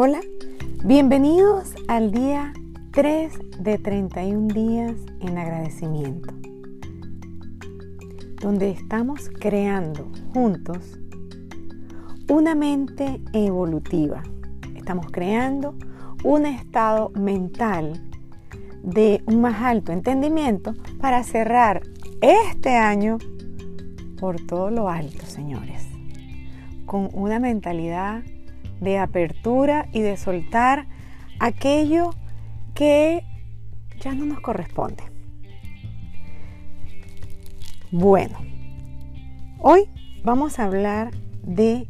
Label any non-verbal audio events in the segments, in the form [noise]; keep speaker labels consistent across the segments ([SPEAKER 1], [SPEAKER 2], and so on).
[SPEAKER 1] Hola, bienvenidos al día 3 de 31 días en agradecimiento, donde estamos creando juntos una mente evolutiva. Estamos creando un estado mental de un más alto entendimiento para cerrar este año por todo lo alto, señores, con una mentalidad de apertura y de soltar aquello que ya no nos corresponde. Bueno, hoy vamos a hablar de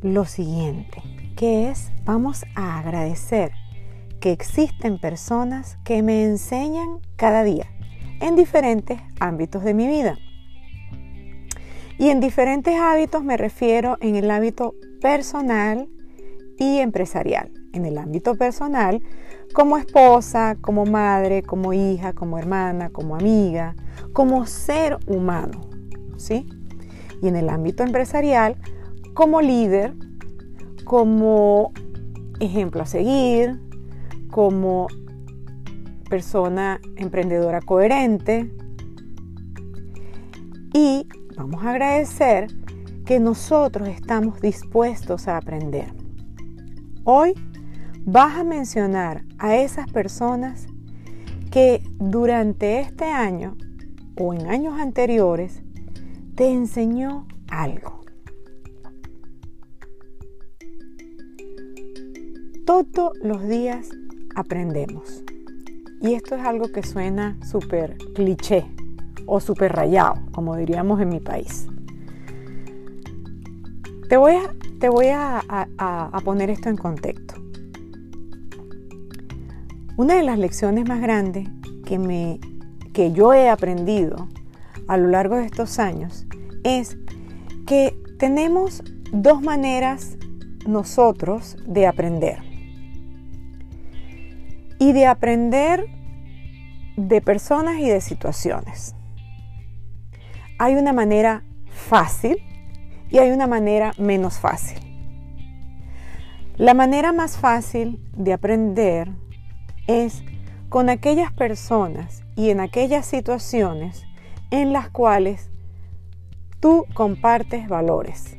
[SPEAKER 1] lo siguiente, que es, vamos a agradecer que existen personas que me enseñan cada día en diferentes ámbitos de mi vida. Y en diferentes hábitos me refiero en el hábito personal y empresarial. En el ámbito personal, como esposa, como madre, como hija, como hermana, como amiga, como ser humano, ¿sí? Y en el ámbito empresarial, como líder, como ejemplo a seguir, como persona emprendedora coherente. Y vamos a agradecer que nosotros estamos dispuestos a aprender. Hoy vas a mencionar a esas personas que durante este año o en años anteriores te enseñó algo. Todos los días aprendemos. Y esto es algo que suena súper cliché o súper rayado, como diríamos en mi país. Te voy, a, te voy a, poner esto en contexto. Una de las lecciones más grandes que, me, que yo he aprendido a lo largo de estos años es que tenemos dos maneras nosotros de aprender. Y de aprender de personas y de situaciones. Hay una manera fácil y hay una manera menos fácil. La manera más fácil de aprender es con aquellas personas y en aquellas situaciones en las cuales tú compartes valores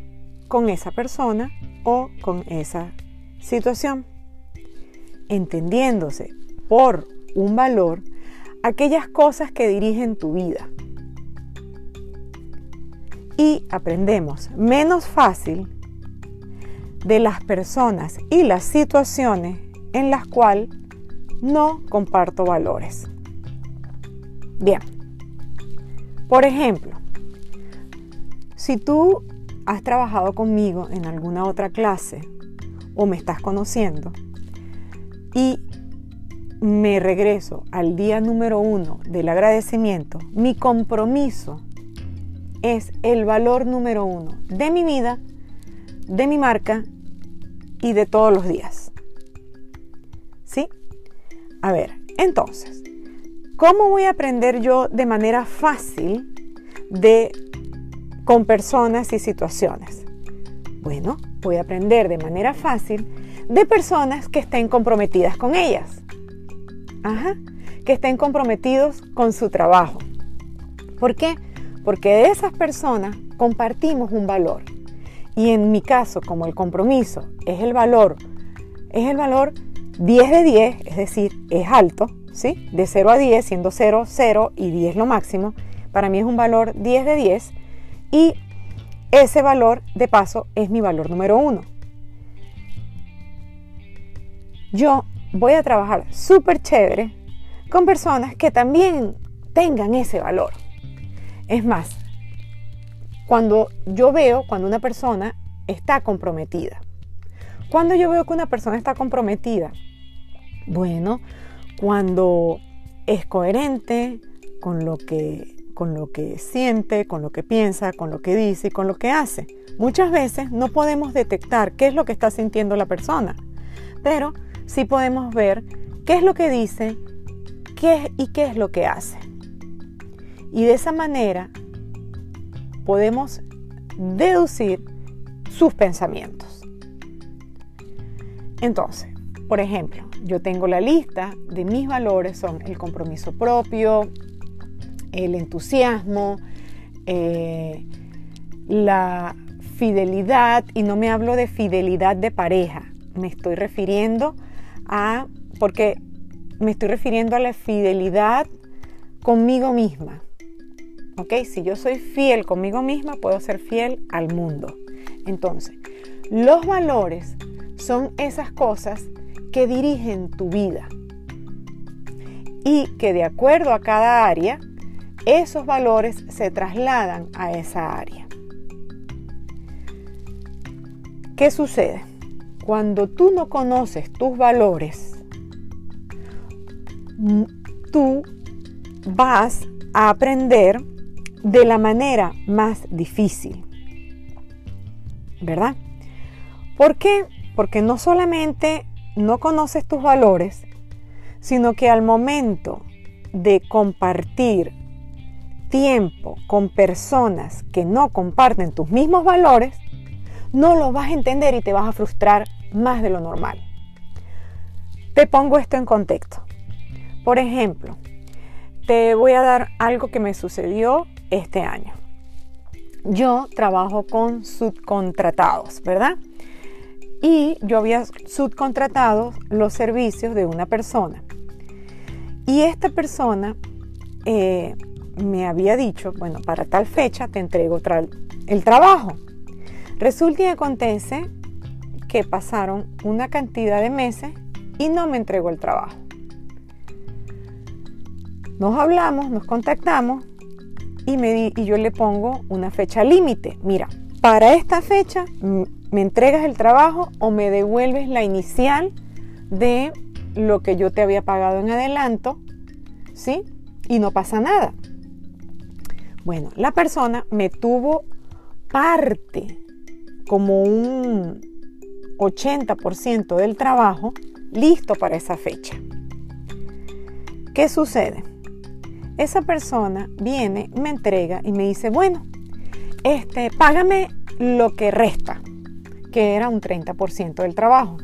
[SPEAKER 1] con esa persona o con esa situación, entendiéndose por un valor aquellas cosas que dirigen tu vida y aprendemos menos fácil de las personas y las situaciones en las cuales no comparto valores. Bien, por ejemplo, si tú has trabajado conmigo en alguna otra clase o me estás conociendo y me regreso al día número uno del agradecimiento, mi compromiso es el valor número uno de mi vida, de mi marca y de todos los días. ¿Sí? A ver, entonces, ¿cómo voy a aprender yo de manera fácil de con personas y situaciones? Bueno, voy a aprender de manera fácil de personas que estén comprometidas con ellas. Ajá, que estén comprometidos con su trabajo. ¿Por qué? Porque de esas personas compartimos un valor. Y en mi caso, como el compromiso es el valor, es el valor 10 de 10, es decir, es alto, ¿sí? De 0 a 10, siendo 0, 0 y 10 lo máximo, para mí es un valor 10 de 10 y ese valor, de paso, es mi valor número 1. Yo voy a trabajar súper chévere con personas que también tengan ese valor. Es más, cuando yo veo cuando una persona está comprometida. Cuando yo veo que una persona está comprometida, bueno, cuando es coherente con lo que con lo que siente, con lo que piensa, con lo que dice y con lo que hace. Muchas veces no podemos detectar qué es lo que está sintiendo la persona, pero sí podemos ver qué es lo que dice qué, y qué es lo que hace. Y de esa manera podemos deducir sus pensamientos. Entonces, por ejemplo, yo tengo la lista de mis valores, son el compromiso propio, el entusiasmo, eh, la fidelidad, y no me hablo de fidelidad de pareja, me estoy refiriendo a, porque me estoy refiriendo a la fidelidad conmigo misma. ¿Ok? Si yo soy fiel conmigo misma, puedo ser fiel al mundo. Entonces, los valores son esas cosas que dirigen tu vida y que de acuerdo a cada área, esos valores se trasladan a esa área. ¿Qué sucede? Cuando tú no conoces tus valores, tú vas a aprender de la manera más difícil. ¿Verdad? ¿Por qué? Porque no solamente no conoces tus valores, sino que al momento de compartir tiempo con personas que no comparten tus mismos valores, no lo vas a entender y te vas a frustrar más de lo normal. Te pongo esto en contexto. Por ejemplo, te voy a dar algo que me sucedió este año. Yo trabajo con subcontratados, ¿verdad? Y yo había subcontratado los servicios de una persona. Y esta persona eh, me había dicho, bueno, para tal fecha te entrego el trabajo. Resulta y acontece que pasaron una cantidad de meses y no me entregó el trabajo. Nos hablamos, nos contactamos y, me y yo le pongo una fecha límite. Mira, para esta fecha me entregas el trabajo o me devuelves la inicial de lo que yo te había pagado en adelanto, ¿sí? Y no pasa nada. Bueno, la persona me tuvo parte como un 80% del trabajo listo para esa fecha. ¿Qué sucede? Esa persona viene, me entrega y me dice, bueno, este, págame lo que resta, que era un 30% del trabajo.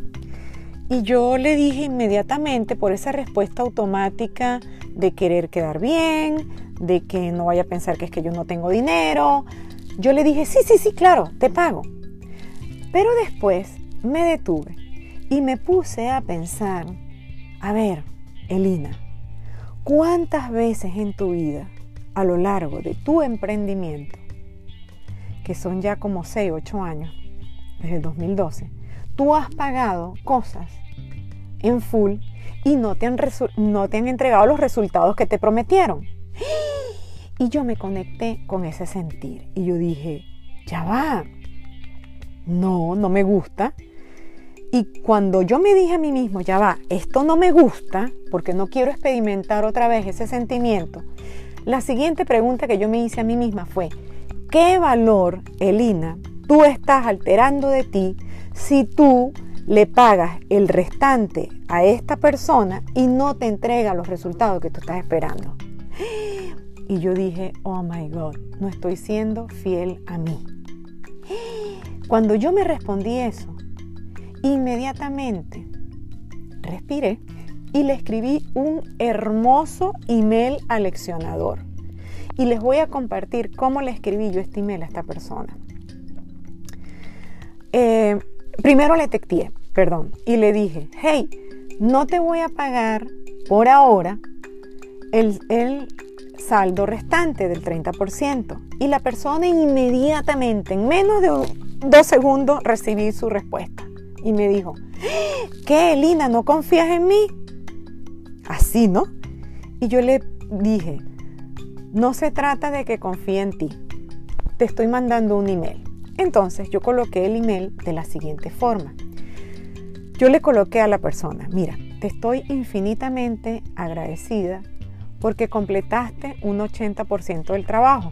[SPEAKER 1] Y yo le dije inmediatamente por esa respuesta automática de querer quedar bien, de que no vaya a pensar que es que yo no tengo dinero. Yo le dije, sí, sí, sí, claro, te pago. Pero después me detuve y me puse a pensar, a ver, Elina, ¿cuántas veces en tu vida, a lo largo de tu emprendimiento, que son ya como 6, 8 años, desde el 2012, tú has pagado cosas en full y no te han, no te han entregado los resultados que te prometieron? Y yo me conecté con ese sentir y yo dije, ya va, no, no me gusta. Y cuando yo me dije a mí mismo, ya va, esto no me gusta, porque no quiero experimentar otra vez ese sentimiento, la siguiente pregunta que yo me hice a mí misma fue, ¿qué valor, Elina, tú estás alterando de ti si tú le pagas el restante a esta persona y no te entrega los resultados que tú estás esperando? Y yo dije, oh my God, no estoy siendo fiel a mí. Cuando yo me respondí eso, inmediatamente respiré y le escribí un hermoso email al leccionador. Y les voy a compartir cómo le escribí yo este email a esta persona. Eh, primero le texté, perdón, y le dije, hey, no te voy a pagar por ahora el, el saldo restante del 30%. Y la persona inmediatamente, en menos de dos segundos, recibí su respuesta. Y me dijo, ¿qué, Elina? ¿No confías en mí? Así, ¿no? Y yo le dije, no se trata de que confíe en ti. Te estoy mandando un email. Entonces yo coloqué el email de la siguiente forma. Yo le coloqué a la persona, mira, te estoy infinitamente agradecida porque completaste un 80% del trabajo.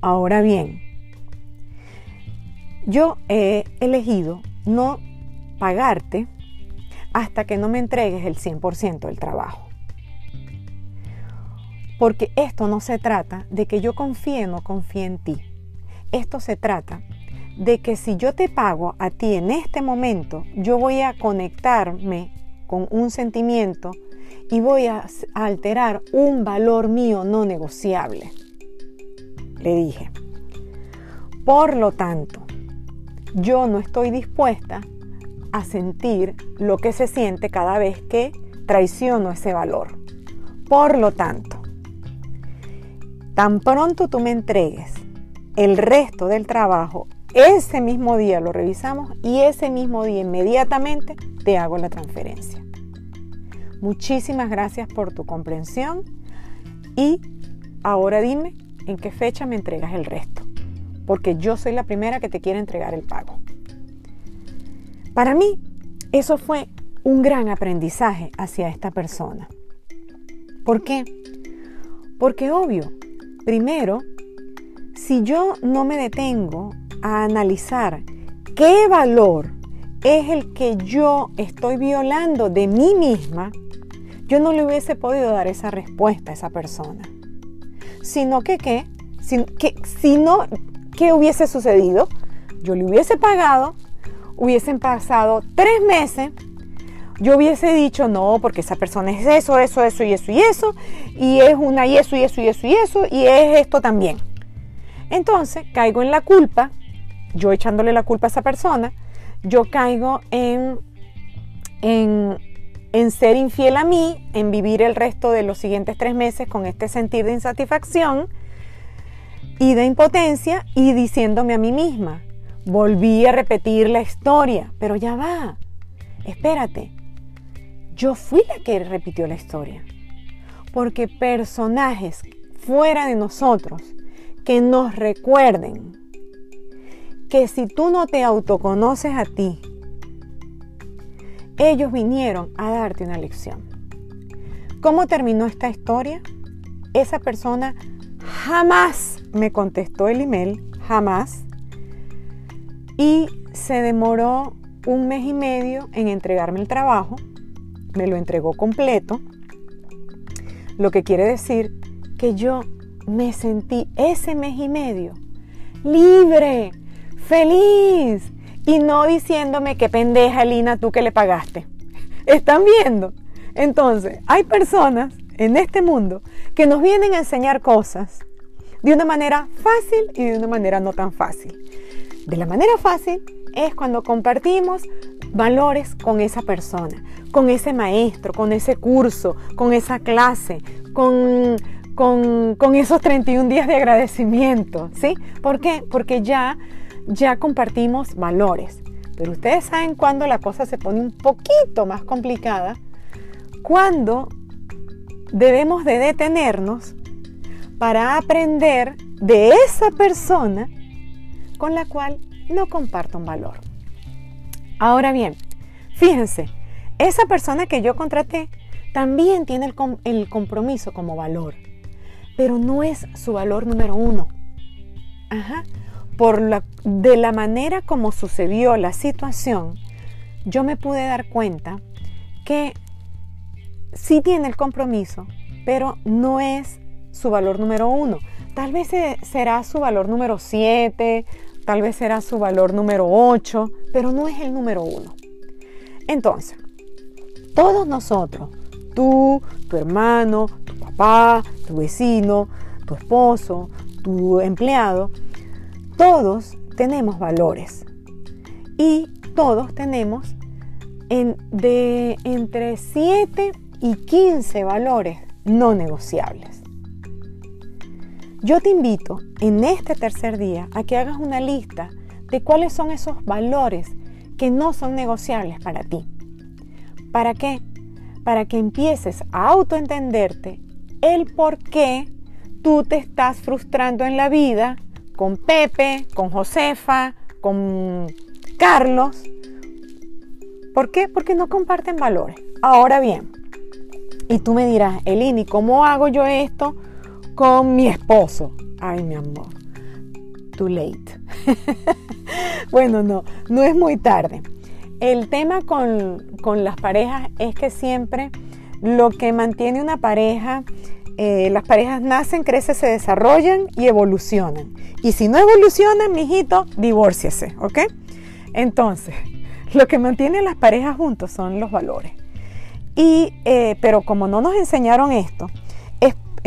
[SPEAKER 1] Ahora bien, yo he elegido no pagarte hasta que no me entregues el 100% del trabajo. Porque esto no se trata de que yo confíe o no confíe en ti. Esto se trata de que si yo te pago a ti en este momento, yo voy a conectarme con un sentimiento y voy a alterar un valor mío no negociable. Le dije. Por lo tanto, yo no estoy dispuesta a sentir lo que se siente cada vez que traiciono ese valor. Por lo tanto, tan pronto tú me entregues el resto del trabajo, ese mismo día lo revisamos y ese mismo día inmediatamente te hago la transferencia. Muchísimas gracias por tu comprensión y ahora dime en qué fecha me entregas el resto, porque yo soy la primera que te quiere entregar el pago. Para mí, eso fue un gran aprendizaje hacia esta persona. ¿Por qué? Porque obvio, primero, si yo no me detengo a analizar qué valor es el que yo estoy violando de mí misma, yo no le hubiese podido dar esa respuesta a esa persona. Sino que qué, si, que, no, ¿qué hubiese sucedido? Yo le hubiese pagado, hubiesen pasado tres meses, yo hubiese dicho no, porque esa persona es eso, eso, eso y eso y eso, y es una y eso y eso y eso y eso, y es esto también. Entonces caigo en la culpa, yo echándole la culpa a esa persona, yo caigo en, en, en ser infiel a mí, en vivir el resto de los siguientes tres meses con este sentir de insatisfacción y de impotencia y diciéndome a mí misma, volví a repetir la historia, pero ya va, espérate, yo fui la que repitió la historia. Porque personajes fuera de nosotros que nos recuerden que si tú no te autoconoces a ti, ellos vinieron a darte una lección. ¿Cómo terminó esta historia? Esa persona jamás me contestó el email, jamás, y se demoró un mes y medio en entregarme el trabajo me lo entregó completo, lo que quiere decir que yo me sentí ese mes y medio libre, feliz y no diciéndome que pendeja Lina tú que le pagaste. [laughs] ¿Están viendo? Entonces, hay personas en este mundo que nos vienen a enseñar cosas de una manera fácil y de una manera no tan fácil. De la manera fácil es cuando compartimos valores con esa persona, con ese maestro, con ese curso, con esa clase, con, con, esos 31 días de agradecimiento, ¿sí? ¿Por qué? Porque ya, ya compartimos valores. Pero ustedes saben cuando la cosa se pone un poquito más complicada, cuando debemos de detenernos para aprender de esa persona con la cual no comparto un valor. Ahora bien, fíjense, esa persona que yo contraté también tiene el, compromiso como valor, pero no es su valor número uno. Ajá. Por la, de la manera como sucedió la situación, yo me pude dar cuenta que sí tiene el compromiso, pero no es su valor número uno. Tal vez será su valor número siete, tal vez será su valor número 8, pero no es el número 1. Entonces, todos nosotros, tú, tu hermano, tu papá, tu vecino, tu esposo, tu empleado, todos tenemos valores y todos tenemos de entre 7 y 15 valores no negociables. Yo te invito en este tercer día a que hagas una lista de cuáles son esos valores que no son negociables para ti. ¿Para qué? Para que empieces a autoentenderte el por qué tú te estás frustrando en la vida con Pepe, con Josefa, con Carlos. ¿Por qué? Porque no comparten valores. Ahora bien, y tú me dirás, Elini, ¿cómo hago yo esto con mi esposo. Ay, mi amor, too late. [laughs] bueno, no, no es muy tarde. El tema con, las parejas es que siempre lo que mantiene una pareja eh, las parejas nacen, crecen, se desarrollan y evolucionan. Y si no evolucionan, mijito, divórciese, ¿ok? Entonces, [laughs] lo que mantiene las parejas juntos son los valores. Eh, pero como no nos enseñaron esto,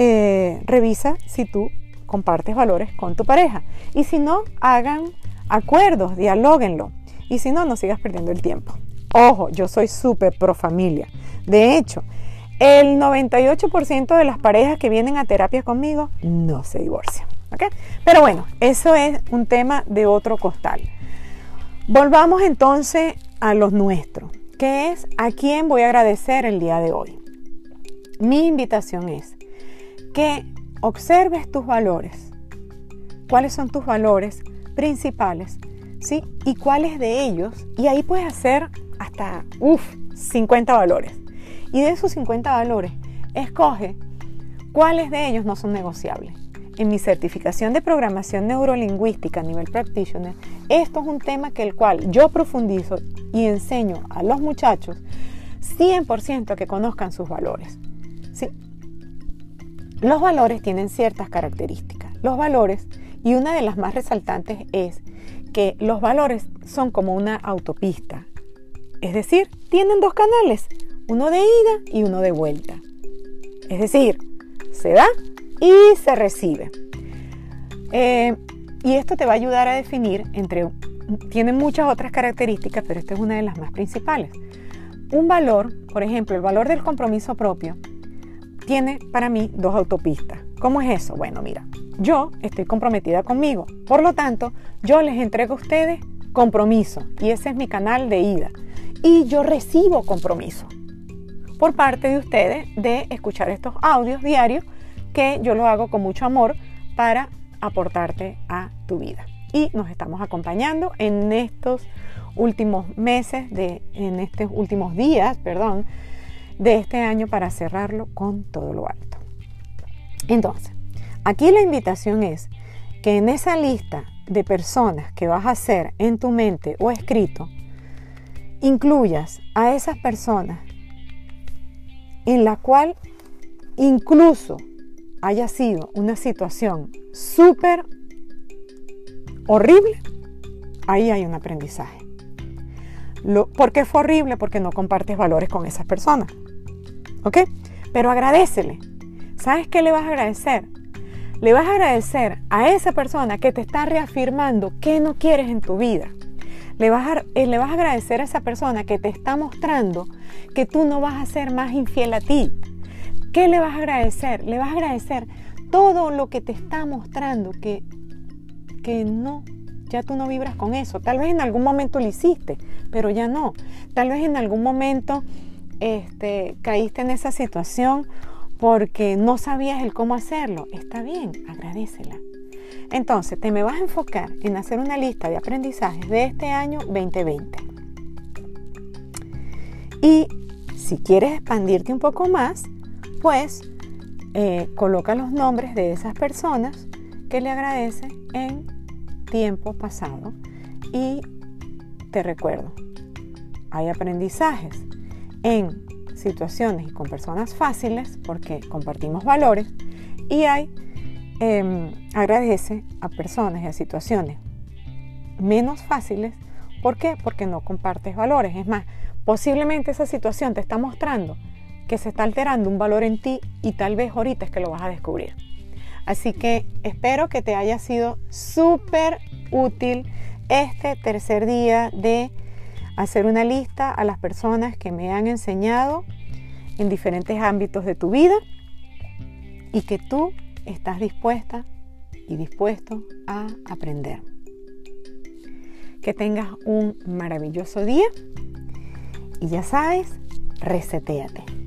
[SPEAKER 1] eh, revisa si tú compartes valores con tu pareja. Y si no, hagan acuerdos, dialóguenlo. Y si no, no sigas perdiendo el tiempo. Ojo, yo soy súper pro familia. De hecho, el 98% de las parejas que vienen a terapia conmigo no se divorcian. Pero bueno, eso es un tema de otro costal. Volvamos entonces a los nuestros, que es a quién voy a agradecer el día de hoy. Mi invitación es que observes tus valores. ¿Cuáles son tus valores principales? ¿Sí? Y cuáles de ellos, y ahí puedes hacer hasta, uff, 50 valores. Y de esos 50 valores, escoge cuáles de ellos no son negociables. En mi certificación de programación neurolingüística a nivel practitioner, esto es un tema que el cual yo profundizo y enseño a los muchachos 100% que conozcan sus valores. ¿Sí? Los valores tienen ciertas características. Los valores, y una de las más resaltantes es que los valores son como una autopista. Es decir, tienen dos canales, uno de ida y uno de vuelta. Es decir, se da y se recibe. Eh, y esto te va a ayudar a definir entre, tiene muchas otras características, pero esta es una de las más principales. Un valor, por ejemplo, el valor del compromiso propio, tiene para mí dos autopistas. ¿Cómo es eso? Bueno, mira, yo estoy comprometida conmigo, por lo tanto, yo les entrego a ustedes compromiso y ese es mi canal de ida. Y yo recibo compromiso por parte de ustedes de escuchar estos audios diarios que yo lo hago con mucho amor para aportarte a tu vida. Y nos estamos acompañando en estos últimos meses, de, en estos últimos días, perdón, de este año para cerrarlo con todo lo alto. Entonces, aquí la invitación es que en esa lista de personas que vas a hacer en tu mente o escrito, incluyas a esas personas en la cual incluso haya sido una situación súper horrible, ahí hay un aprendizaje. ¿Por qué fue horrible? Porque no compartes valores con esas personas. ¿Ok? Pero agradecele. ¿Sabes qué le vas a agradecer? Le vas a agradecer a esa persona que te está reafirmando que no quieres en tu vida. Le vas, a, eh, le vas a agradecer a esa persona que te está mostrando que tú no vas a ser más infiel a ti. ¿Qué le vas a agradecer? Le vas a agradecer todo lo que te está mostrando que, que no, ya tú no vibras con eso. Tal vez en algún momento lo hiciste, pero ya no. Tal vez en algún momento este, caíste en esa situación porque no sabías el cómo hacerlo. Está bien, agradecela. Entonces, te me vas a enfocar en hacer una lista de aprendizajes de este año 2020. Y si quieres expandirte un poco más, pues eh, coloca los nombres de esas personas que le agradecen en tiempo pasado. Y te recuerdo, hay aprendizajes en situaciones y con personas fáciles porque compartimos valores y hay em, agradece a personas y a situaciones menos fáciles. ¿Por qué? Porque no compartes valores. Es más, posiblemente esa situación te está mostrando que se está alterando un valor en ti y tal vez ahorita es que lo vas a descubrir. Así que espero que te haya sido súper útil este tercer día de hacer una lista a las personas que me han enseñado en diferentes ámbitos de tu vida y que tú estás dispuesta y dispuesto a aprender. Que tengas un maravilloso día y ya sabes, reseteate.